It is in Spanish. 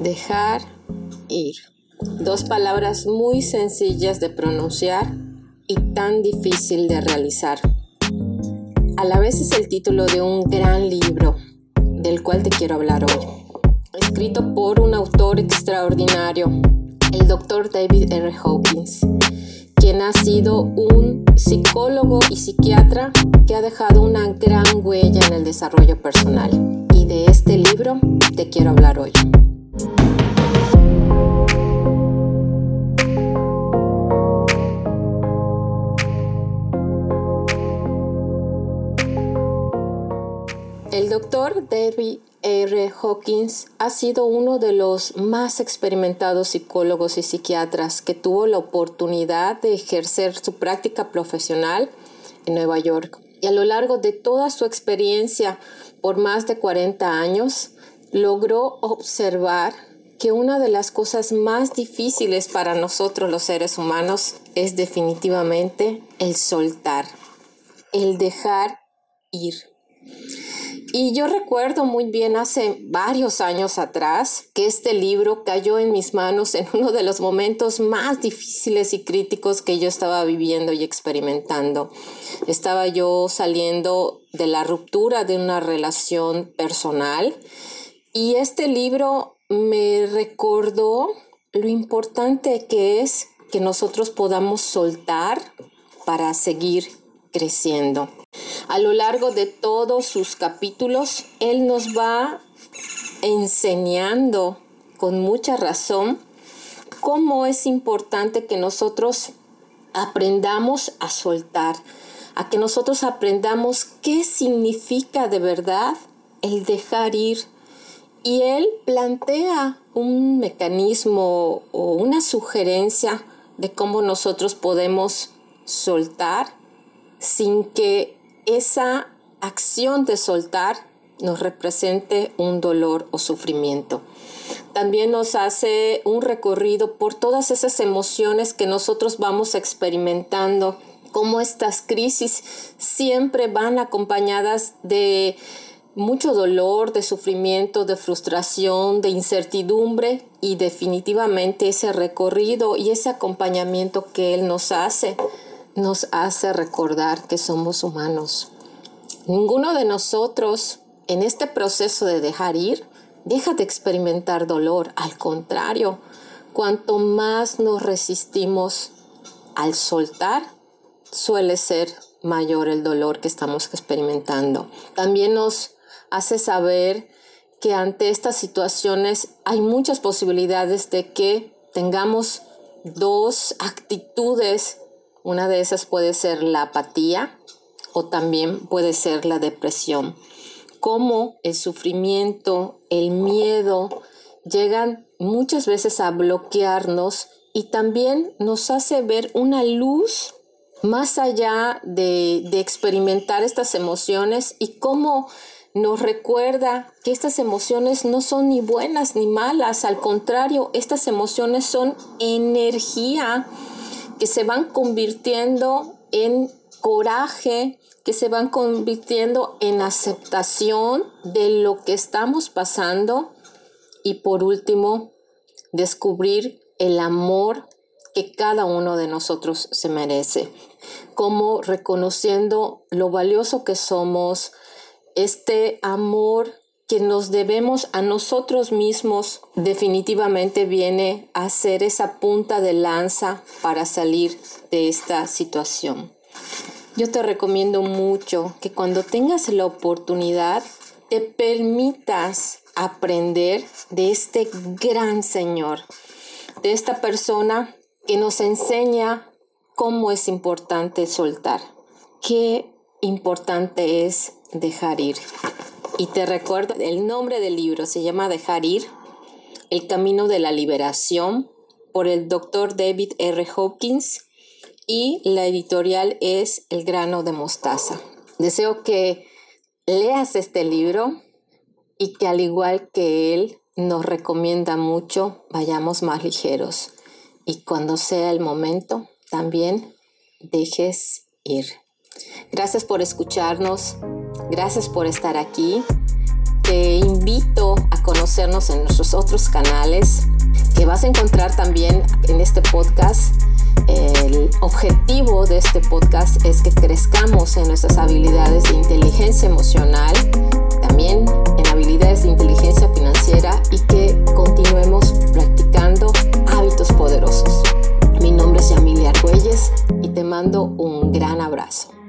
Dejar ir. Dos palabras muy sencillas de pronunciar y tan difícil de realizar. A la vez es el título de un gran libro del cual te quiero hablar hoy. Escrito por un autor extraordinario, el doctor David R. Hawkins, quien ha sido un psicólogo y psiquiatra que ha dejado una gran huella en el desarrollo personal. Y de este libro te quiero hablar hoy. El doctor David R. Hawkins ha sido uno de los más experimentados psicólogos y psiquiatras que tuvo la oportunidad de ejercer su práctica profesional en Nueva York. Y a lo largo de toda su experiencia por más de 40 años, logró observar que una de las cosas más difíciles para nosotros los seres humanos es definitivamente el soltar, el dejar ir. Y yo recuerdo muy bien hace varios años atrás que este libro cayó en mis manos en uno de los momentos más difíciles y críticos que yo estaba viviendo y experimentando. Estaba yo saliendo de la ruptura de una relación personal y este libro me recordó lo importante que es que nosotros podamos soltar para seguir creciendo. A lo largo de todos sus capítulos, Él nos va enseñando con mucha razón cómo es importante que nosotros aprendamos a soltar, a que nosotros aprendamos qué significa de verdad el dejar ir. Y Él plantea un mecanismo o una sugerencia de cómo nosotros podemos soltar sin que esa acción de soltar nos represente un dolor o sufrimiento. También nos hace un recorrido por todas esas emociones que nosotros vamos experimentando, como estas crisis siempre van acompañadas de mucho dolor, de sufrimiento, de frustración, de incertidumbre y definitivamente ese recorrido y ese acompañamiento que Él nos hace nos hace recordar que somos humanos. Ninguno de nosotros en este proceso de dejar ir deja de experimentar dolor. Al contrario, cuanto más nos resistimos al soltar, suele ser mayor el dolor que estamos experimentando. También nos hace saber que ante estas situaciones hay muchas posibilidades de que tengamos dos actitudes una de esas puede ser la apatía o también puede ser la depresión. Cómo el sufrimiento, el miedo llegan muchas veces a bloquearnos y también nos hace ver una luz más allá de, de experimentar estas emociones y cómo nos recuerda que estas emociones no son ni buenas ni malas, al contrario, estas emociones son energía que se van convirtiendo en coraje, que se van convirtiendo en aceptación de lo que estamos pasando y por último, descubrir el amor que cada uno de nosotros se merece, como reconociendo lo valioso que somos, este amor que nos debemos a nosotros mismos definitivamente viene a ser esa punta de lanza para salir de esta situación. Yo te recomiendo mucho que cuando tengas la oportunidad te permitas aprender de este gran Señor, de esta persona que nos enseña cómo es importante soltar, qué importante es dejar ir. Y te recuerdo, el nombre del libro se llama Dejar ir, el camino de la liberación, por el doctor David R. Hopkins y la editorial es El grano de mostaza. Deseo que leas este libro y que al igual que él nos recomienda mucho, vayamos más ligeros y cuando sea el momento, también dejes ir. Gracias por escucharnos. Gracias por estar aquí. te invito a conocernos en nuestros otros canales que vas a encontrar también en este podcast. El objetivo de este podcast es que crezcamos en nuestras habilidades de inteligencia emocional, también en habilidades de inteligencia financiera y que continuemos practicando hábitos poderosos. Mi nombre es Yamilia Argüelles y te mando un gran abrazo.